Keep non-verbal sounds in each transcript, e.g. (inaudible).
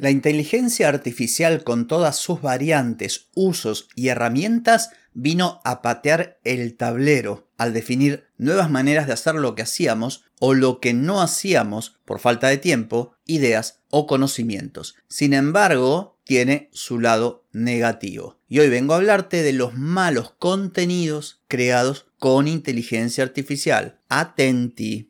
La inteligencia artificial con todas sus variantes, usos y herramientas vino a patear el tablero al definir nuevas maneras de hacer lo que hacíamos o lo que no hacíamos por falta de tiempo, ideas o conocimientos. Sin embargo, tiene su lado negativo. Y hoy vengo a hablarte de los malos contenidos creados con inteligencia artificial. Atenti.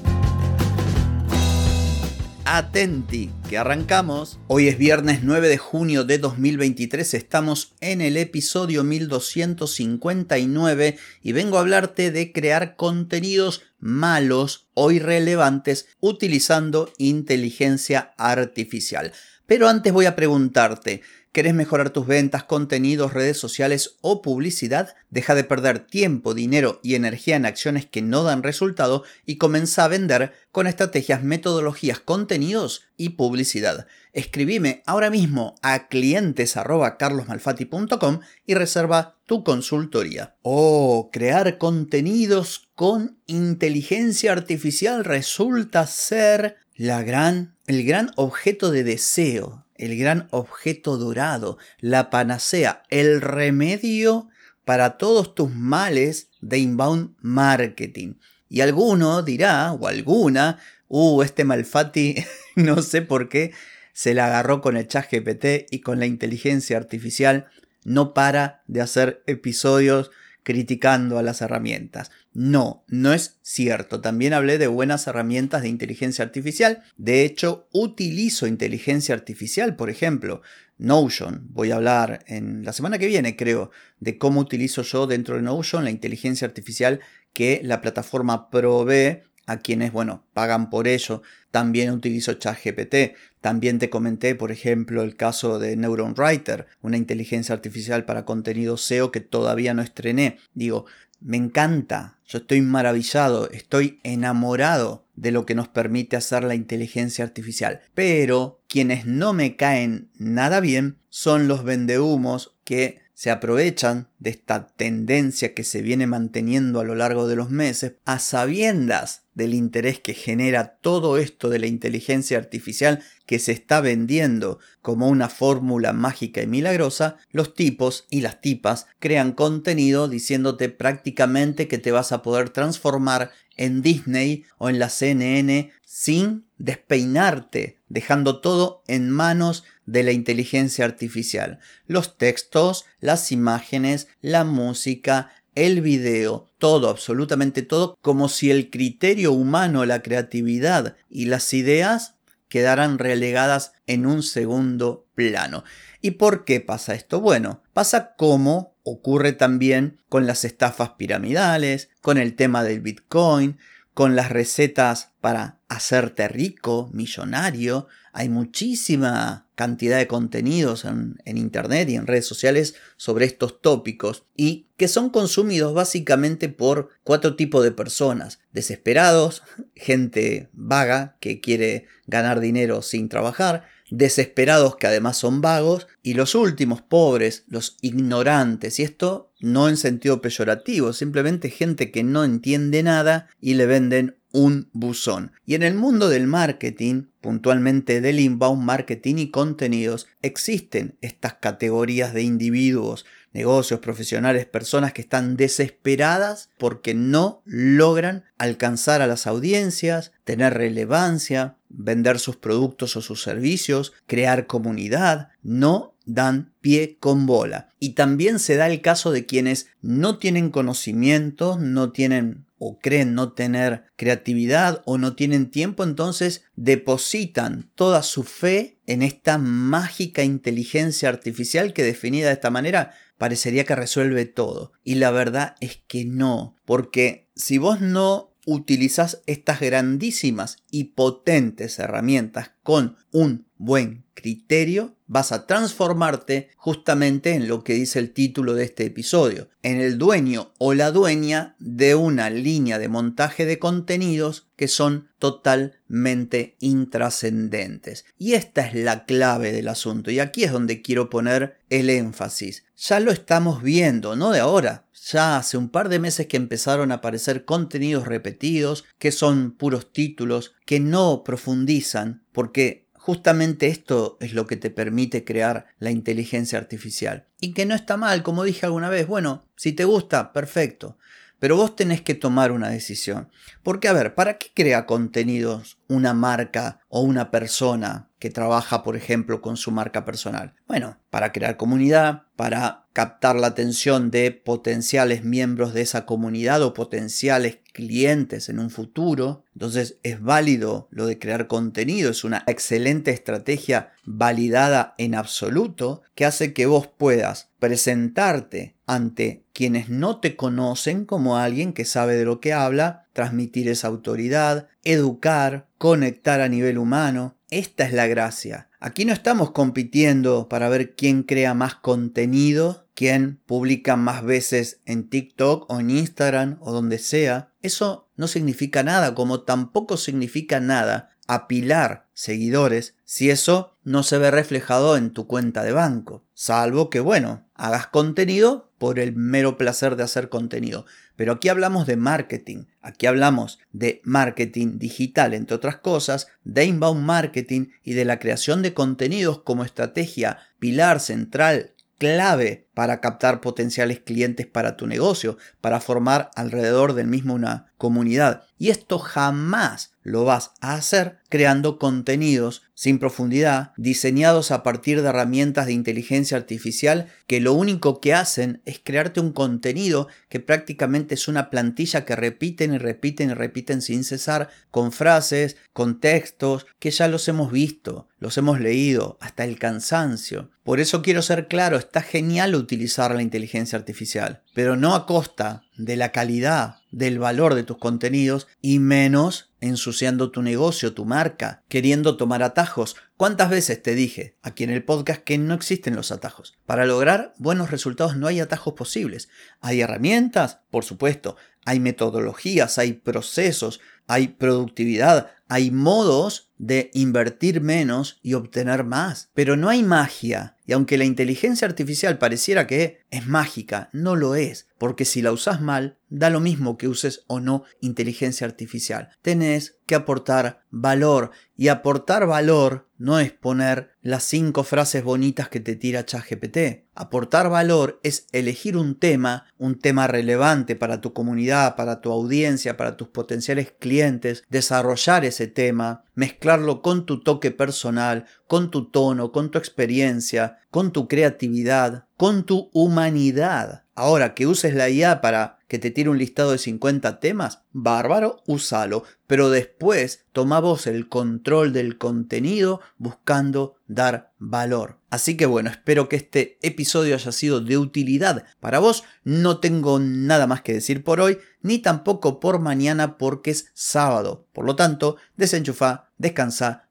Atenti, que arrancamos. Hoy es viernes 9 de junio de 2023, estamos en el episodio 1259 y vengo a hablarte de crear contenidos malos o irrelevantes utilizando inteligencia artificial. Pero antes voy a preguntarte, ¿Querés mejorar tus ventas, contenidos, redes sociales o publicidad? Deja de perder tiempo, dinero y energía en acciones que no dan resultado y comienza a vender con estrategias, metodologías, contenidos y publicidad. Escribime ahora mismo a clientes@carlosmalfati.com y reserva tu consultoría. Oh, crear contenidos con inteligencia artificial resulta ser la gran, el gran objeto de deseo el gran objeto dorado, la panacea, el remedio para todos tus males de inbound marketing. Y alguno dirá, o alguna, uh, este Malfatti, (laughs) no sé por qué, se la agarró con el chat GPT y con la inteligencia artificial, no para de hacer episodios criticando a las herramientas. No, no es cierto. También hablé de buenas herramientas de inteligencia artificial. De hecho, utilizo inteligencia artificial, por ejemplo, Notion. Voy a hablar en la semana que viene, creo, de cómo utilizo yo dentro de Notion la inteligencia artificial que la plataforma provee a quienes, bueno, pagan por ello. También utilizo ChatGPT. También te comenté, por ejemplo, el caso de Neuron Writer, una inteligencia artificial para contenido SEO que todavía no estrené. Digo, me encanta, yo estoy maravillado, estoy enamorado de lo que nos permite hacer la inteligencia artificial. Pero quienes no me caen nada bien son los vendehumos que se aprovechan de esta tendencia que se viene manteniendo a lo largo de los meses a sabiendas del interés que genera todo esto de la inteligencia artificial que se está vendiendo como una fórmula mágica y milagrosa, los tipos y las tipas crean contenido diciéndote prácticamente que te vas a poder transformar en Disney o en la CNN sin despeinarte, dejando todo en manos de la inteligencia artificial. Los textos, las imágenes, la música, el video, todo, absolutamente todo, como si el criterio humano, la creatividad y las ideas quedaran relegadas en un segundo plano. ¿Y por qué pasa esto? Bueno, pasa como ocurre también con las estafas piramidales, con el tema del Bitcoin, con las recetas para hacerte rico, millonario. Hay muchísima cantidad de contenidos en, Internet y en redes sociales sobre estos tópicos y que son consumidos básicamente por cuatro tipos de personas. Desesperados, (laughs) gente vaga que quiere ganar dinero sin trabajar, desesperados que además son vagos, y los últimos, pobres, los ignorantes, y esto no en sentido peyorativo, simplemente gente que no entiende nada y le venden un buzón. Y en el mundo del marketing, puntualmente del inbound marketing y contenidos, existen estas categorías de individuos, negocios, profesionales, personas que están desesperadas porque no logran alcanzar a las audiencias, tener relevancia, vender sus productos o sus servicios, crear comunidad, no dan pie con bola. Y también se da el caso de quienes no tienen conocimientos, no tienen o creen no tener creatividad o no tienen tiempo, entonces depositan toda su fe en esta mágica inteligencia artificial que definida de esta manera parecería que resuelve todo. Y la verdad es que no, porque si vos no utilizas estas grandísimas y potentes herramientas con un buen criterio, vas a transformarte justamente en lo que dice el título de este episodio, en el dueño o la dueña de una línea de montaje de contenidos que son totalmente intrascendentes. Y esta es la clave del asunto y aquí es donde quiero poner el énfasis. Ya lo estamos viendo, no de ahora, ya hace un par de meses que empezaron a aparecer contenidos repetidos, que son puros títulos, que no profundizan, porque justamente esto es lo que te permite crear la inteligencia artificial. Y que no está mal, como dije alguna vez, bueno, si te gusta, perfecto. Pero vos tenés que tomar una decisión. Porque, a ver, ¿para qué crea contenidos una marca o una persona que trabaja, por ejemplo, con su marca personal? Bueno, para crear comunidad, para captar la atención de potenciales miembros de esa comunidad o potenciales clientes en un futuro. Entonces es válido lo de crear contenido, es una excelente estrategia validada en absoluto que hace que vos puedas presentarte ante quienes no te conocen como alguien que sabe de lo que habla, transmitir esa autoridad, educar, conectar a nivel humano. Esta es la gracia. Aquí no estamos compitiendo para ver quién crea más contenido, quién publica más veces en TikTok o en Instagram o donde sea. Eso no significa nada, como tampoco significa nada apilar seguidores si eso no se ve reflejado en tu cuenta de banco. Salvo que, bueno, hagas contenido por el mero placer de hacer contenido. Pero aquí hablamos de marketing, aquí hablamos de marketing digital, entre otras cosas, de inbound marketing y de la creación de contenidos como estrategia pilar central clave para captar potenciales clientes para tu negocio, para formar alrededor del mismo una comunidad. Y esto jamás lo vas a hacer creando contenidos sin profundidad, diseñados a partir de herramientas de inteligencia artificial que lo único que hacen es crearte un contenido que prácticamente es una plantilla que repiten y repiten y repiten sin cesar con frases, con textos que ya los hemos visto, los hemos leído hasta el cansancio. Por eso quiero ser claro, está genial utilizar la inteligencia artificial, pero no a costa de la calidad, del valor de tus contenidos y menos ensuciando tu negocio, tu marca, queriendo tomar atajos. ¿Cuántas veces te dije aquí en el podcast que no existen los atajos? Para lograr buenos resultados no hay atajos posibles. Hay herramientas, por supuesto, hay metodologías, hay procesos, hay productividad, hay modos de invertir menos y obtener más. Pero no hay magia. Y aunque la inteligencia artificial pareciera que es mágica, no lo es. Porque si la usas mal, da lo mismo que uses o no inteligencia artificial. Tenés que aportar valor. Y aportar valor no es poner las cinco frases bonitas que te tira ChatGPT. Aportar valor es elegir un tema, un tema relevante para tu comunidad, para tu audiencia, para tus potenciales clientes, desarrollar ese tema, mezclarlo con tu toque personal, con tu tono, con tu experiencia, con tu creatividad, con tu humanidad. Ahora que uses la IA para que te tire un listado de 50 temas, bárbaro, úsalo, pero después toma vos el control del contenido buscando dar valor. Así que bueno, espero que este episodio haya sido de utilidad para vos. No tengo nada más que decir por hoy, ni tampoco por mañana porque es sábado. Por lo tanto, desenchufa, descansa,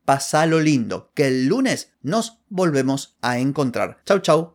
lo lindo, que el lunes nos volvemos a encontrar. Chau, chau.